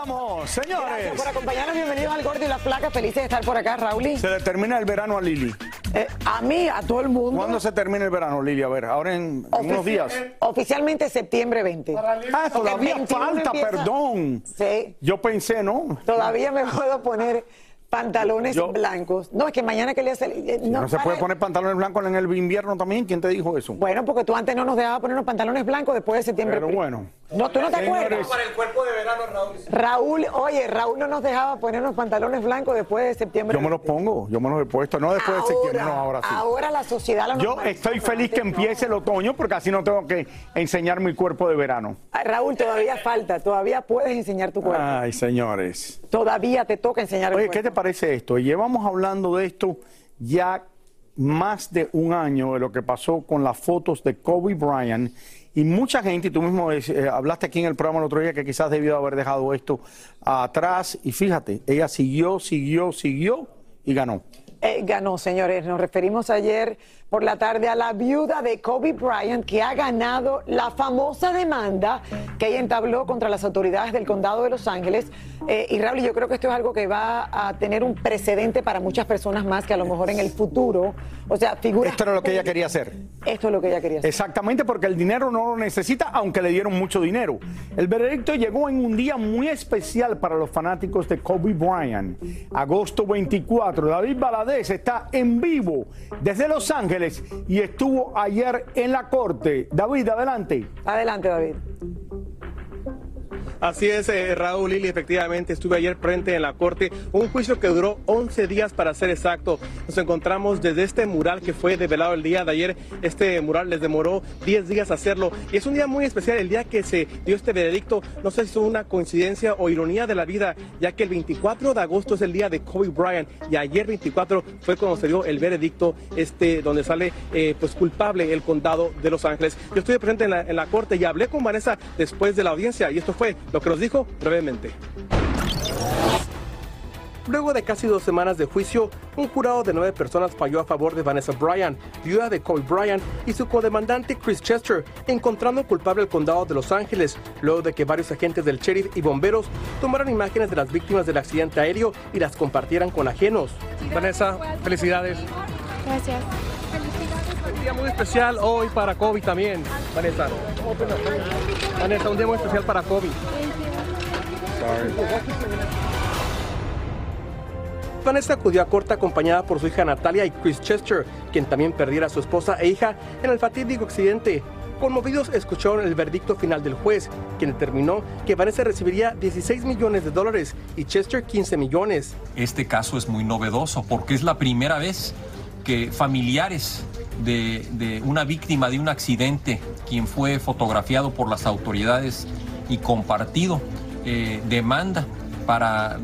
¿Cómo estamos, señores? Gracias por acompañarnos. Bienvenidos al Gordi y la Flaca. Felices de estar por acá, Raúl. Se le termina el verano a Lili. Eh, a mí, a todo el mundo. ¿Cuándo se termina el verano, Lili? A ver, ahora en, en unos días. Oficialmente septiembre 20. Ah, todavía 21 falta, empieza- perdón. Sí, Yo pensé, ¿no? todavía me puedo poner pantalones Yo- blancos. No, es que mañana que le hace... eh, No, se puede poner pantalones blancos en el invierno también. ¿Quién te dijo eso? Bueno, porque tú antes no nos dejabas poner los pantalones blancos después de septiembre. Pero bueno. No, tú no te acuerdas. Raúl, oye, Raúl no nos dejaba poner los pantalones blancos después de septiembre. Yo me los pongo, yo me los he puesto. No después de septiembre, no, ahora sí. Ahora la sociedad lo Yo estoy feliz que empiece el otoño porque así no tengo que enseñar mi cuerpo de verano. Ah, Raúl, todavía falta, todavía puedes enseñar tu cuerpo. Ay, señores. Todavía te toca enseñar el Oye, cuerpo. ¿qué te parece esto? Llevamos hablando de esto ya más de un año de lo que pasó con las fotos de Kobe Bryant y mucha gente, y tú mismo eh, hablaste aquí en el programa el otro día que quizás debió haber dejado esto atrás y fíjate, ella siguió, siguió, siguió y ganó. Eh, ganó, señores. Nos referimos ayer por la tarde a la viuda de Kobe Bryant que ha ganado la famosa demanda que ella entabló contra las autoridades del condado de Los Ángeles. Eh, y Raúl, yo creo que esto es algo que va a tener un precedente para muchas personas más que a lo mejor en el futuro. O sea, figuras. Esto era lo que ella quería hacer. Esto es lo que ella quería hacer. Exactamente, porque el dinero no lo necesita, aunque le dieron mucho dinero. El veredicto llegó en un día muy especial para los fanáticos de Kobe Bryant. Agosto 24, David Está en vivo desde Los Ángeles y estuvo ayer en la corte. David, adelante. Adelante, David. Así es, eh, Raúl Lili, efectivamente estuve ayer frente en la corte, un juicio que duró 11 días para ser exacto. Nos encontramos desde este mural que fue develado el día de ayer. Este mural les demoró 10 días hacerlo y es un día muy especial, el día que se dio este veredicto. No sé si es una coincidencia o ironía de la vida, ya que el 24 de agosto es el día de Kobe Bryant y ayer 24 fue cuando se dio el veredicto este donde sale eh, pues culpable el condado de Los Ángeles. Yo estuve presente en la, en la corte y hablé con Vanessa después de la audiencia y esto fue lo que nos dijo brevemente. Luego de casi dos semanas de juicio, un jurado de nueve personas falló a favor de Vanessa Bryan, viuda de Kobe Bryant, y su codemandante Chris Chester, encontrando culpable al condado de Los Ángeles, luego de que varios agentes del sheriff y bomberos tomaran imágenes de las víctimas del accidente aéreo y las compartieran con ajenos. Vanessa, felicidades. Gracias. Un día muy especial hoy para Kobe también, Vanessa. Vanessa, un día muy especial para Kobe. Vanessa acudió a corte acompañada por su hija Natalia y Chris Chester, quien también perdiera a su esposa e hija en el fatídico accidente. conmovidos escucharon el verdicto final del juez, quien determinó que Vanessa recibiría 16 millones de dólares y Chester 15 millones. Este caso es muy novedoso porque es la primera vez que familiares de, una víctima de un accidente, quien fue fotografiado por las autoridades y compartido, eh, demanda para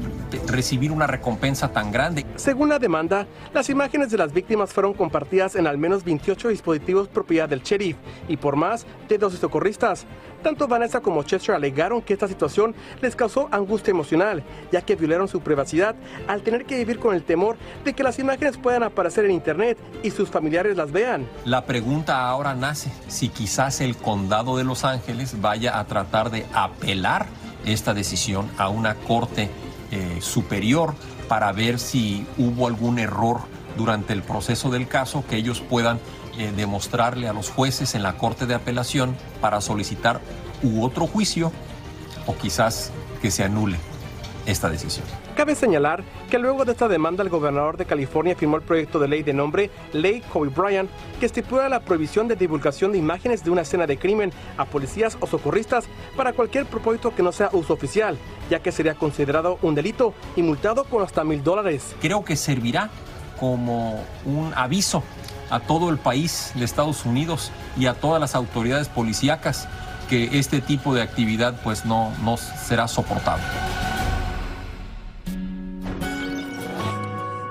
recibir una recompensa tan grande. Según la demanda, las imágenes de las víctimas fueron compartidas en al menos 28 dispositivos propiedad del sheriff y por más de 12 socorristas. Tanto Vanessa como Chester alegaron que esta situación les causó angustia emocional, ya que violaron su privacidad al tener que vivir con el temor de que las imágenes puedan aparecer en internet y sus familiares las vean. La pregunta ahora nace si quizás el condado de Los Ángeles vaya a tratar de apelar esta decisión a una corte eh, superior para ver si hubo algún error durante el proceso del caso que ellos puedan eh, demostrarle a los jueces en la corte de apelación para solicitar u otro juicio o quizás que se anule esta decisión. Cabe señalar que luego de esta demanda el gobernador de California firmó el proyecto de ley de nombre Ley Kobe Bryant que estipula la prohibición de divulgación de imágenes de una escena de crimen a policías o socorristas para cualquier propósito que no sea uso oficial, ya que sería considerado un delito y multado con hasta mil dólares. Creo que servirá como un aviso a todo el país de Estados Unidos y a todas las autoridades policíacas que este tipo de actividad pues no, no será soportable.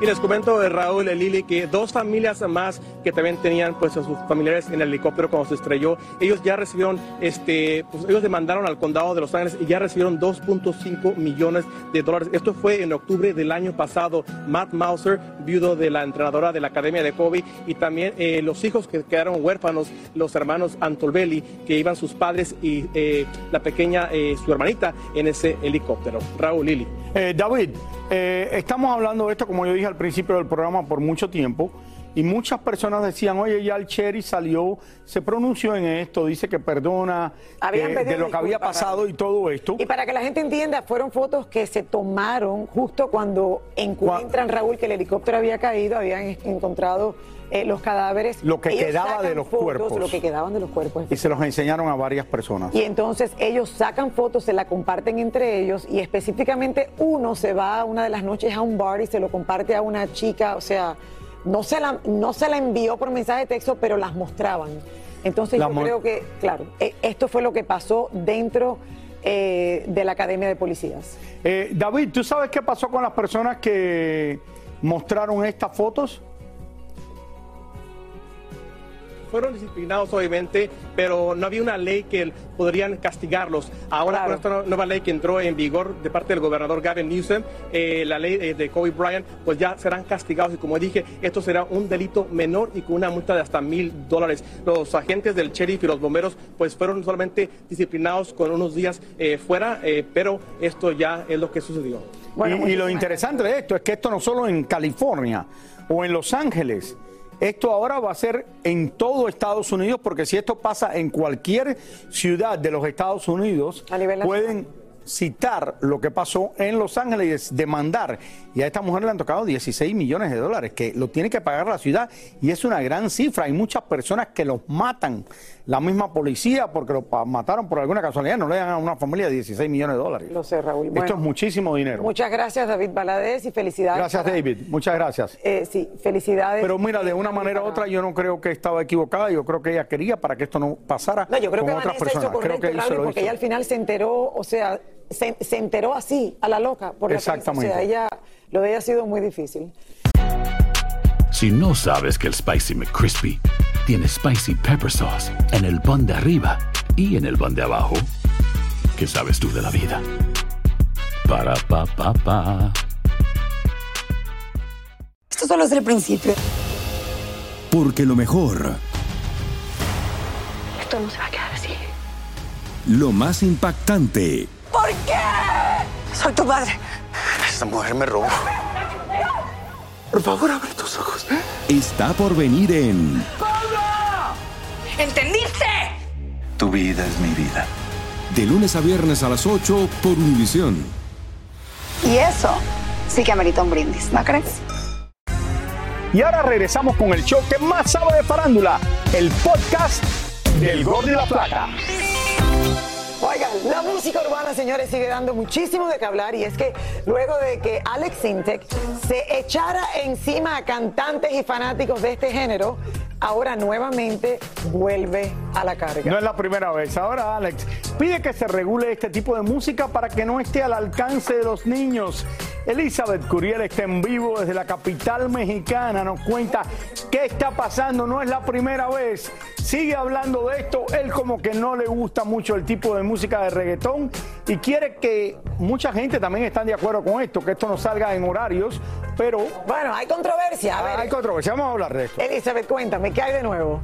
Y les comento, eh, Raúl y Lili, que dos familias más que también tenían pues a sus familiares en el helicóptero cuando se estrelló, ellos ya recibieron, este, pues ellos demandaron al condado de Los Ángeles y ya recibieron 2.5 millones de dólares. Esto fue en octubre del año pasado. Matt Mauser, viudo de la entrenadora de la Academia de Kobe, y también eh, los hijos que quedaron huérfanos, los hermanos Antolbelli, que iban sus padres y eh, la pequeña, eh, su hermanita, en ese helicóptero. Raúl, Lili. Eh, David, eh, estamos hablando de esto, como yo dije al principio del programa, por mucho tiempo. Y muchas personas decían, oye, ya el Cherry salió, se pronunció en esto, dice que perdona eh, de lo que había pasado y todo esto. Y para que la gente entienda, fueron fotos que se tomaron justo cuando encuentran, Raúl, que el helicóptero había caído, habían en- encontrado eh, los cadáveres. Lo que Ellos quedaba de los fotos, cuerpos. Lo que quedaban de los cuerpos. Y se los enseñaron a varias personas. Y entonces ellos sacan fotos, se la comparten entre ellos y específicamente uno se va una de las noches a un bar y se lo comparte a una chica, o sea, no se la, no se la envió por mensaje de texto, pero las mostraban. Entonces yo creo que, claro, eh, esto fue lo que pasó dentro eh, de la Academia de Policías. Eh, David, ¿tú sabes qué pasó con las personas que mostraron estas fotos? Fueron disciplinados, obviamente, pero no había una ley que podrían castigarlos. Ahora, Claro. con esta nueva ley que entró en vigor de parte del gobernador Gavin Newsom, eh, la ley eh, de Kobe Bryant, pues ya serán castigados. Y como dije, esto será un delito menor y con una multa de hasta mil dólares. Los agentes del sheriff y los bomberos, pues fueron solamente disciplinados con unos días eh, fuera, eh, pero esto ya es lo que sucedió. Bueno, y, y lo interesante de esto es que esto no solo en California o en Los Ángeles, esto ahora va a ser en todo Estados Unidos, porque si esto pasa en cualquier ciudad de los Estados Unidos, pueden citar lo que pasó en Los Ángeles y demandar. Y a esta mujer le han tocado 16 millones de dólares, que lo tiene que pagar la ciudad. Y es una gran cifra. Hay muchas personas que los matan. La misma policía, porque lo mataron por alguna casualidad, no le dan a una familia 16 millones de dólares. Lo sé, Raúl. Esto Bueno, es muchísimo dinero. Muchas gracias, David Valadez, y felicidades. Gracias, para- David. Muchas gracias. Eh, sí, felicidades. Pero mira, de Eh, una manera u otra, yo no creo que estaba equivocada. Yo creo que ella quería para que esto no pasara No, yo creo con que otras personas. hizo correcto, creo que Raúl, lo porque hizo. ella al final se enteró, o sea, se, se enteró así, a la loca, por la. Exactamente. O sea, ella, lo de ella ha sido muy difícil. Si no sabes que el Spicy McCrispy tiene Spicy Pepper Sauce en el pan de arriba y en el pan de abajo, ¿qué sabes tú de la vida? Para, pa, pa, pa. Esto solo es el principio. Porque lo mejor, Esto no se va a quedar así. lo más impactante, ¿Por qué? Soy tu madre. Esta mujer me robó. Por favor, abre tus ojos. está por venir en ¿Entendiste? Tu vida es mi vida. De lunes a viernes a las 8 por Univisión. Y eso sí que amerita un brindis, ¿no crees? Y ahora regresamos con el show que más sabe de farándula, el podcast del Gol de la Plata. La música urbana, señores, sigue dando muchísimo de qué hablar y es que luego de que Alex Sintek se echara encima a cantantes y fanáticos de este género, ahora nuevamente vuelve a la carga. No es la primera vez. Ahora Alex pide que se regule este tipo de música para que no esté al alcance de los niños. Elizabeth Curiel está en vivo desde la capital mexicana. Nos cuenta qué está pasando. No es la primera vez. Sigue hablando de esto. Él como que no le gusta mucho el tipo de música de reggaetón y quiere que mucha gente también están de acuerdo con esto, que esto no salga en horarios, pero... Bueno, hay controversia. A ver. Hay controversia. Vamos a hablar de esto. Elizabeth, cuéntame, ¿qué hay de nuevo?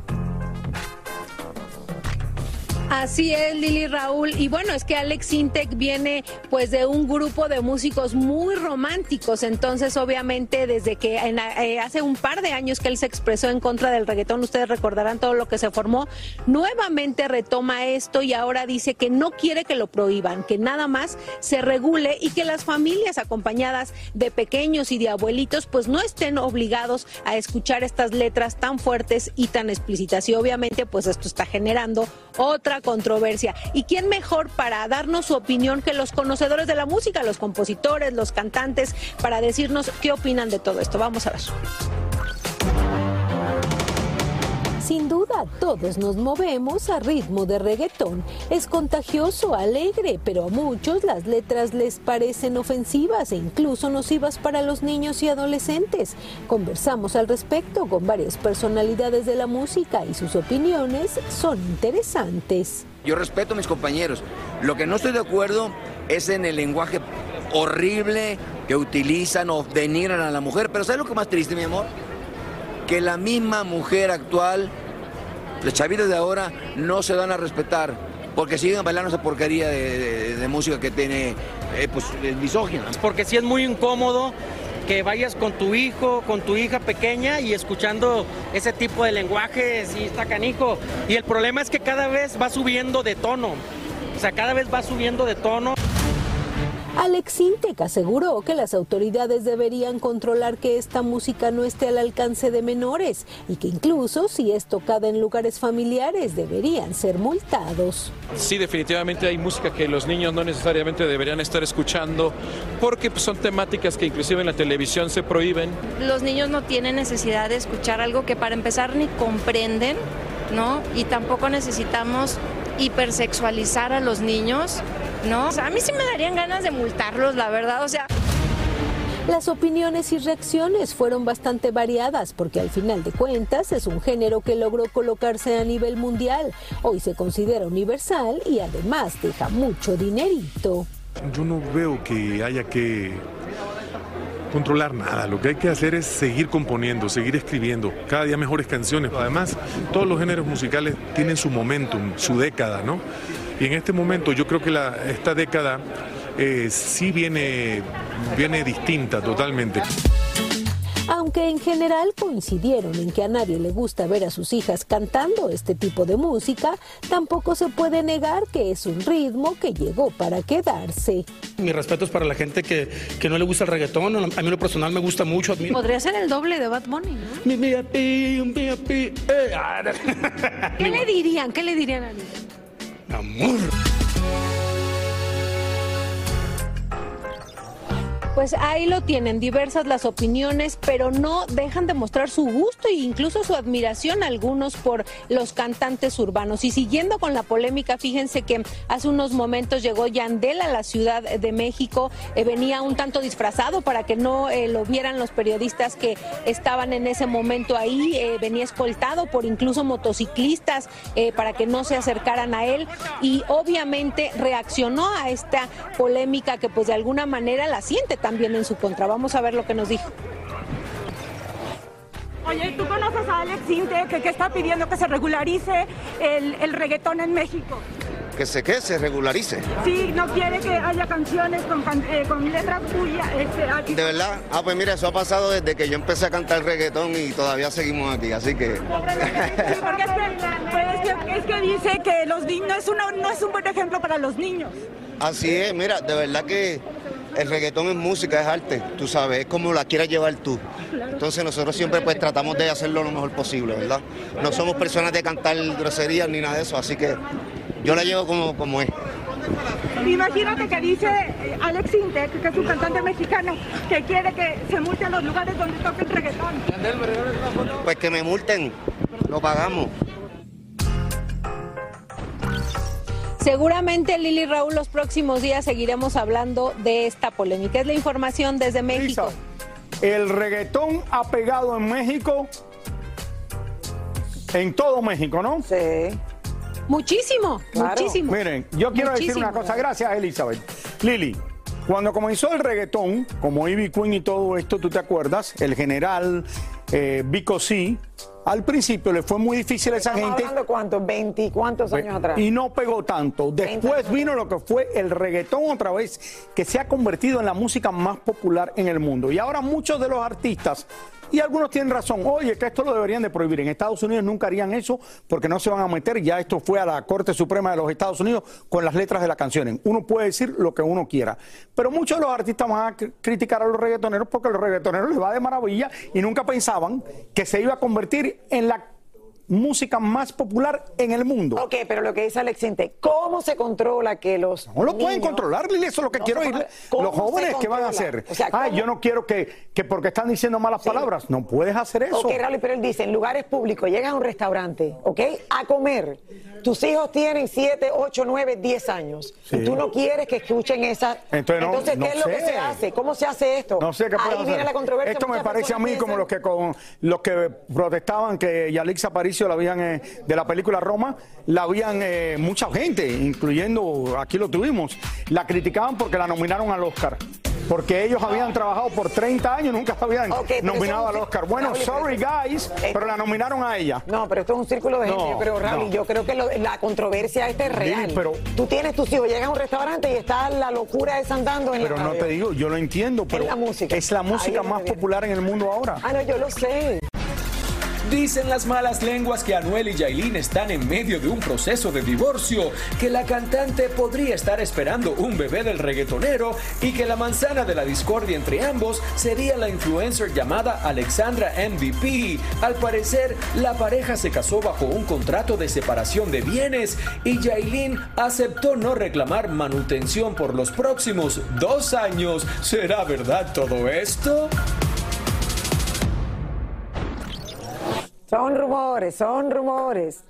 Así es, Lili Raúl. Y bueno, es que Alex Intec viene pues de un grupo de músicos muy románticos. Entonces, obviamente, desde que en, eh, hace un par de años que él se expresó en contra del reggaetón, ustedes recordarán todo lo que se formó, nuevamente retoma esto y ahora dice que no quiere que lo prohíban, que nada más se regule y que las familias acompañadas de pequeños y de abuelitos pues no estén obligados a escuchar estas letras tan fuertes y tan explícitas. Y obviamente pues esto está generando otra controversia. ¿Y quién mejor para darnos su opinión que los conocedores de la música, los compositores, los cantantes, para decirnos qué opinan de todo esto? Vamos a ver. Sin duda, todos nos movemos a ritmo de reggaetón. Es contagioso, alegre, pero a muchos las letras les parecen ofensivas e incluso nocivas para los niños y adolescentes. Conversamos al respecto con varias personalidades de la música y sus opiniones son interesantes. Yo respeto a mis compañeros. Lo que no estoy de acuerdo es en el lenguaje horrible que utilizan o denigran a la mujer. Pero ¿sabes lo que más triste, mi amor? Que la misma mujer actual, los chavitos de ahora, no se dan a respetar porque siguen bailando esa porquería de, música que tiene eh, pues, es misógina. Porque sí es muy incómodo que vayas con tu hijo, con tu hija pequeña y escuchando ese tipo de lenguaje, sí está canijo. Y el problema es que cada vez va subiendo de tono. O sea, cada vez va subiendo de tono. Alex Intec aseguró que las autoridades deberían controlar que esta música no esté al alcance de menores y que incluso si es tocada en lugares familiares deberían ser multados. Sí, definitivamente hay música que los niños no necesariamente deberían estar escuchando porque pues, son temáticas que inclusive en la televisión se prohíben. Los niños no tienen necesidad de escuchar algo que para empezar ni comprenden, ¿no? Y tampoco necesitamos hipersexualizar a los niños, ¿no? O sea, a mí sí me darían ganas de multarlos, la verdad, o sea... Las opiniones y reacciones fueron bastante variadas porque al final de cuentas es un género que logró colocarse a nivel mundial. Hoy se considera universal y además deja mucho dinerito. Yo no veo que haya que controlar nada. Lo que hay que hacer es seguir componiendo, seguir escribiendo, cada día mejores canciones. Además, todos los géneros musicales tienen su momentum, su década, ¿no? Y en este momento yo creo que la- esta década eh, sí viene, viene distinta totalmente. Aunque en general coincidieron en que a nadie le gusta ver a sus hijas cantando este tipo de música, tampoco se puede negar que es un ritmo que llegó para quedarse. Mi respeto es para la gente que, que no le gusta el reggaetón. A mí lo personal me gusta mucho. admiro- Podría ser el doble de Bad Bunny, ¿no? Mi, mi, mi, eh, ah, ¿Qué le dirían? ¿Qué le dirían a él? Amor. Pues ahí lo tienen, diversas las opiniones, pero no dejan de mostrar su gusto e incluso su admiración algunos por los cantantes urbanos. Y siguiendo con la polémica, fíjense que hace unos momentos llegó Yandel a la Ciudad de México, eh, venía un tanto disfrazado para que no eh, lo vieran los periodistas que estaban en ese momento ahí, eh, venía escoltado por incluso motociclistas para que no se acercaran a él y obviamente reaccionó a esta polémica que pues de alguna manera la siente también en su contra. Vamos a ver lo que nos dijo. Oye, ¿tú conoces a Alex Inte que, que está pidiendo que se regularice el, el reggaetón en México? Que se que se regularice. Sí, no quiere que haya canciones con, can- eh, con letras tuyas. Este, aquí. De verdad, ah pues mira, eso ha pasado desde que yo empecé a cantar reggaetón y todavía seguimos aquí, así que Sí, porque es que, pues es que- es que dice que los niños no es, una- no es un buen ejemplo para los niños. así es, mira, de verdad que el reggaetón es música, es arte, tú sabes, es como la quieras llevar tú. Entonces nosotros siempre pues tratamos de hacerlo lo mejor posible, ¿verdad? No somos personas de cantar groserías ni nada de eso, así que yo la llevo como, como es. Imagínate que dice eh, Alex Intec, que es un cantante mexicano, que quiere que se multe a los lugares donde toquen reggaetón. Pues que me multen, lo pagamos. Seguramente, Lili Raúl, los próximos días seguiremos hablando de esta polémica. Es la información desde México. El reggaetón ha pegado en México, en todo México, ¿no? Sí. Muchísimo, muchísimo. Miren, yo quiero decir una cosa, gracias Elizabeth. Lili, cuando comenzó el reggaetón, como Ivy Queen y todo esto, tú te acuerdas, el general eh, Vico C, al principio le fue muy difícil a esa Estamos gente. hablando cuántos, 20 y cuántos años atrás. Y no pegó tanto. Después vino lo que fue el reggaetón otra vez, que se ha convertido en la música más popular en el mundo. Y ahora muchos de los artistas, y algunos tienen razón, oye, que esto lo deberían de prohibir. En Estados Unidos nunca harían eso porque no se van a meter. Ya esto fue a la Corte Suprema de los Estados Unidos con las letras de las canciones. Uno puede decir lo que uno quiera. Pero muchos de los artistas van a cr- criticar a los reggaetoneros porque los reggaetoneros les va de maravilla y nunca pensaban que se iba a convertir en la música más popular en el mundo. Ok, pero lo que dice Alex Intec, ¿cómo se controla que los No lo pueden controlar, Lili, eso es lo que No quiero oír. controla. ¿Cómo Los jóvenes, ¿qué van a hacer? O sea, ah, yo no quiero que, que porque están diciendo malas palabras, no puedes hacer eso. Ok, Raúl, pero él dice, en lugares públicos, llegas a un restaurante, ¿ok? A comer. Tus hijos tienen 7, 8, 9, 10 años. Sí. Y tú no quieres que escuchen esa... Entonces, no- ¿qué no es lo que se hace? ¿Cómo se hace esto? No sé qué puede Ahí hacer. viene la controversia. Esto me parece a mí como los que con los que protestaban que Yalix Aparicio la habían eh, de la película Roma, la habían eh, mucha gente, incluyendo aquí lo tuvimos, la criticaban porque la nominaron al Oscar. Porque ellos habían trabajado por 30 años, nunca se habían Ok, pero nominado es al Oscar. Bueno, Raúl, sorry guys, pero la nominaron a ella. No, pero esto es un círculo de gente. No, pero Raúl, no. yo creo que lo- la controversia esta es real. Pero- Tú tienes tus hijos, llegas a un restaurante y está la locura esa andando en Pero la no radio. te digo, yo lo entiendo, pero la música. es la música es más popular en el mundo ahora. Ah, no, yo lo sé. Dicen las malas lenguas que Anuel y Yailin están en medio de un proceso de divorcio, que la cantante podría estar esperando un bebé del reggaetonero y que la manzana de la discordia entre ambos sería la influencer llamada Alexandra MVP. Al parecer, la pareja se casó bajo un contrato de separación de bienes y Yailin aceptó no reclamar manutención por los próximos dos años. ¿Será verdad todo esto? Son rumores, son rumores.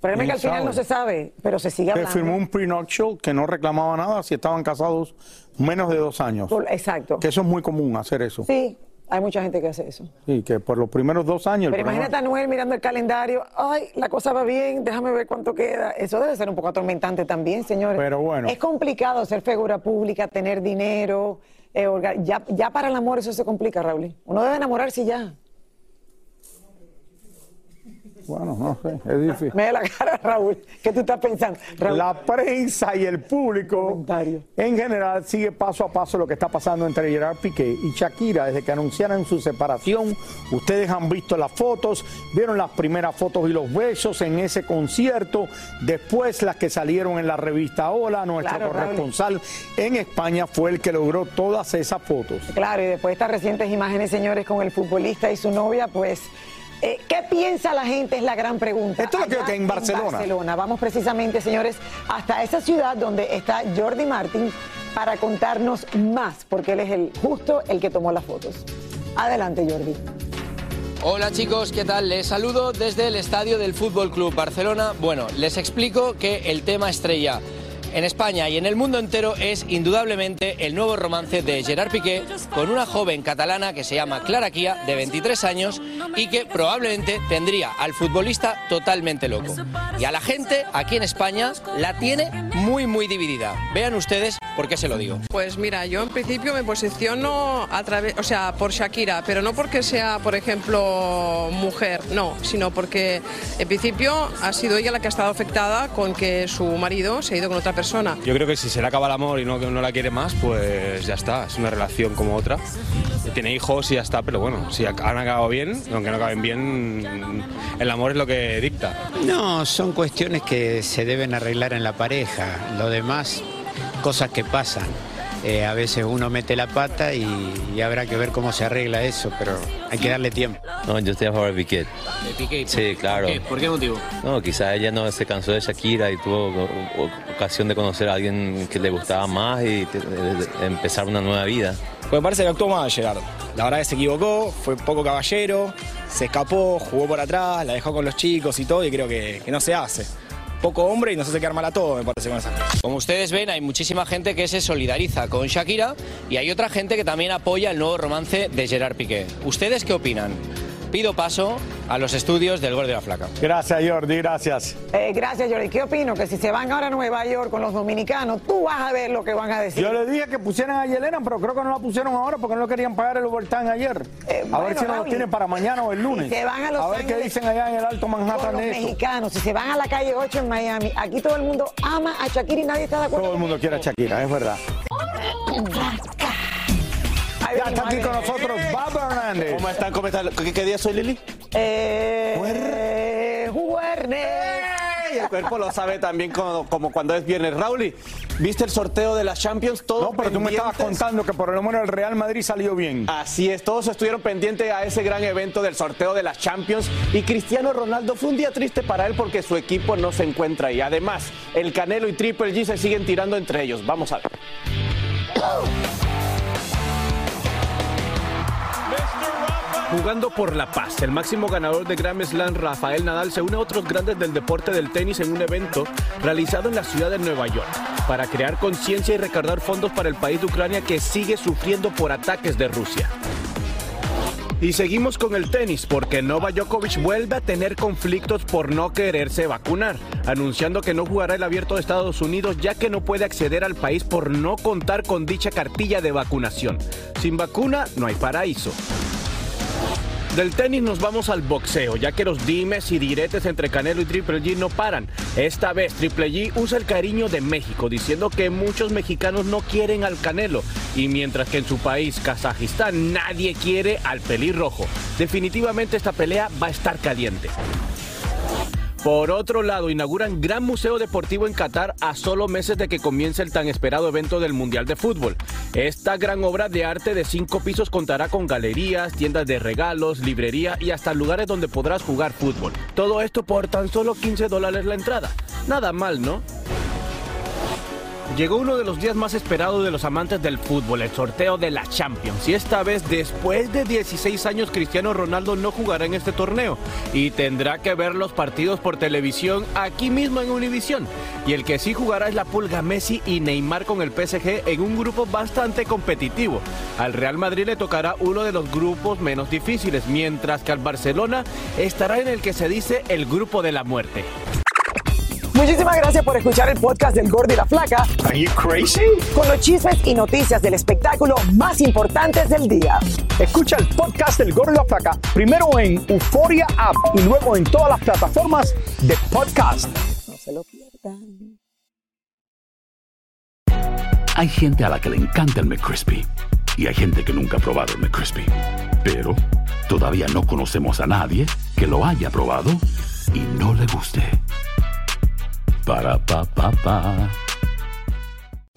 Pero es que ¿Quién al final sabe? no se sabe, pero se sigue hablando. firmó un prenuptial que no reclamaba nada si estaban casados menos de dos años. Exacto. Que eso es muy común hacer eso. Sí, hay mucha gente que hace eso. Sí, que por los primeros dos años. el Pero imagínate a Noel mirando el calendario. Ay, la cosa va bien, déjame ver cuánto queda. Eso debe ser un poco atormentante también, señores. Pero bueno. Es complicado ser figura pública, tener dinero. eh, ya, ya para el amor eso se complica, Raúl. Uno debe enamorarse ya. Bueno, no sé, es difícil. Me da la cara, Raúl. ¿Qué tú estás pensando? Raúl? La prensa y el público en general sigue paso a paso lo que está pasando entre Gerard Piqué y Shakira desde que anunciaron su separación. Ustedes han visto las fotos, vieron las primeras fotos y los besos en ese concierto, después las que salieron en la revista Hola, nuestro Claro, Raúl. corresponsal en España fue el que logró todas esas fotos. Claro, y después de estas recientes imágenes, señores, con el futbolista y su novia, pues, eh, ¿qué piensa la gente? Es la gran pregunta. Esto es lo que- en Barcelona. Barcelona. Vamos precisamente, señores, hasta esa ciudad donde está Jordi Martin para contarnos más, porque él es el justo el que tomó las fotos. Adelante, Jordi. Hola chicos, ¿qué tal? Les saludo desde el estadio del Fútbol Club Barcelona. Bueno, les explico que el tema estrella en España y en el mundo entero es indudablemente el nuevo romance de Gerard Piqué con una joven catalana que se llama Clara Kia, de 23 años, y que probablemente tendría al futbolista totalmente loco. Y a la gente aquí en España la tiene muy muy dividida. Vean ustedes por qué se lo digo. Pues mira, yo en principio me posiciono a través, o sea, por Shakira, pero no porque sea, por ejemplo, mujer, no, sino porque en principio ha sido ella la que ha estado afectada con que su marido se ha ido con otra persona. Yo creo que si se le acaba el amor y no, no la quiere más, pues ya está, es una relación como otra. Tiene hijos y ya está, pero bueno, si han acabado bien, aunque no acaben bien, el amor es lo que dicta. No, son cuestiones que se deben arreglar en la pareja. Lo demás, cosas que pasan. Eh, a veces uno mete la pata y, y habrá que ver cómo se arregla eso, pero hay que darle tiempo. No, yo estoy a favor de Piquet. ¿De Piqué? Sí, claro. ¿Por qué? ¿Por qué motivo? No, quizás ella no se cansó de Shakira y tuvo o- o- ocasión de conocer a alguien que le gustaba más y te- de- de empezar una nueva vida. Pues me parece que actuó mal Gerardo. La verdad que se equivocó, fue poco caballero, se escapó, jugó por atrás, la dejó con los chicos y todo, y creo que, que no se hace. Poco hombre y nos hace quedar mal a todos, me parece, con. Como ustedes ven, hay muchísima gente que se solidariza con Shakira y hay otra gente que también apoya el nuevo romance de Gerard Piqué. ¿Ustedes qué opinan? Pido paso a los estudios del Gol de la Flaca. Gracias, Jordi, gracias. Eh, gracias, Jordi. ¿Qué opino? Que si se van ahora a Nueva York con los dominicanos, tú vas a ver lo que van a decir. Yo le dije que pusieran a Yelena, pero creo que no la pusieron ahora porque no querían pagar el overtime ayer. a ver si no lo Raúl, tienen para mañana o el lunes. Si se van a Los a ver qué dicen allá en el Alto Manhattan los mexicanos, si se van a la calle 8 en Miami, aquí todo el mundo ama a Shakira y nadie está de acuerdo. Todo el mundo quiere a Shakira, es verdad. Ya está aquí con nosotros Baba Hernández. ¿Cómo están? ¿Cómo están? ¿Qué, qué día soy, Lili? Eh, Juernes. Y el cuerpo lo sabe también como, como cuando es viernes. Raúl, ¿viste el sorteo de las Champions? Todos No, pero tú me estabas contando que por lo menos el Real Madrid salió bien. Así es, todos estuvieron pendientes a ese gran evento del sorteo de las Champions y Cristiano Ronaldo fue un día triste para él porque su equipo no se encuentra ahí. Además, el Canelo y Triple G se siguen tirando entre ellos. Vamos a ver. Jugando por la paz, el máximo ganador de Grand Slam, Rafael Nadal, se une a otros grandes del deporte del tenis en un evento realizado en la ciudad de Nueva York para crear conciencia y recaudar fondos para el país de Ucrania que sigue sufriendo por ataques de Rusia. Y seguimos con el tenis porque Novak Djokovic vuelve a tener conflictos por no quererse vacunar, anunciando que no jugará el abierto de Estados Unidos ya que no puede acceder al país por no contar con dicha cartilla de vacunación. Sin vacuna no hay paraíso. Del tenis nos vamos al boxeo, ya que los dimes y diretes entre Canelo y Triple G no paran. Esta vez Triple G usa el cariño de México, diciendo que muchos mexicanos no quieren al Canelo, y mientras que en su país, Kazajistán, nadie quiere al pelirrojo. Definitivamente esta pelea va a estar caliente. Por otro lado, inauguran Gran Museo Deportivo en Qatar a solo meses de que comience el tan esperado evento del Mundial de Fútbol. Esta gran obra de arte de cinco pisos contará con galerías, tiendas de regalos, librería y hasta lugares donde podrás jugar fútbol. Todo esto por tan solo 15 dólares la entrada. Nada mal, ¿no? Llegó uno de los días más esperados de los amantes del fútbol, el sorteo de la Champions. Y esta vez, después de 16 años, Cristiano Ronaldo no jugará en este torneo y tendrá que ver los partidos por televisión aquí mismo en Univisión. Y el que sí jugará es la Pulga Messi y Neymar con el PSG en un grupo bastante competitivo. Al Real Madrid le tocará uno de los grupos menos difíciles, mientras que al Barcelona estará en el que se dice el grupo de la muerte. Muchísimas gracias por escuchar el podcast del Gordo y la Flaca. Are you crazy? Con los chismes y noticias del espectáculo más importantes del día. Escucha el podcast del Gordo y la Flaca primero en Euforia App y luego en todas las plataformas de podcast. No se lo pierdan. Hay gente a la que le encanta el McCrispy y hay gente que nunca ha probado el McCrispy. Pero todavía no conocemos a nadie que lo haya probado y no le guste. Para pa pa pa.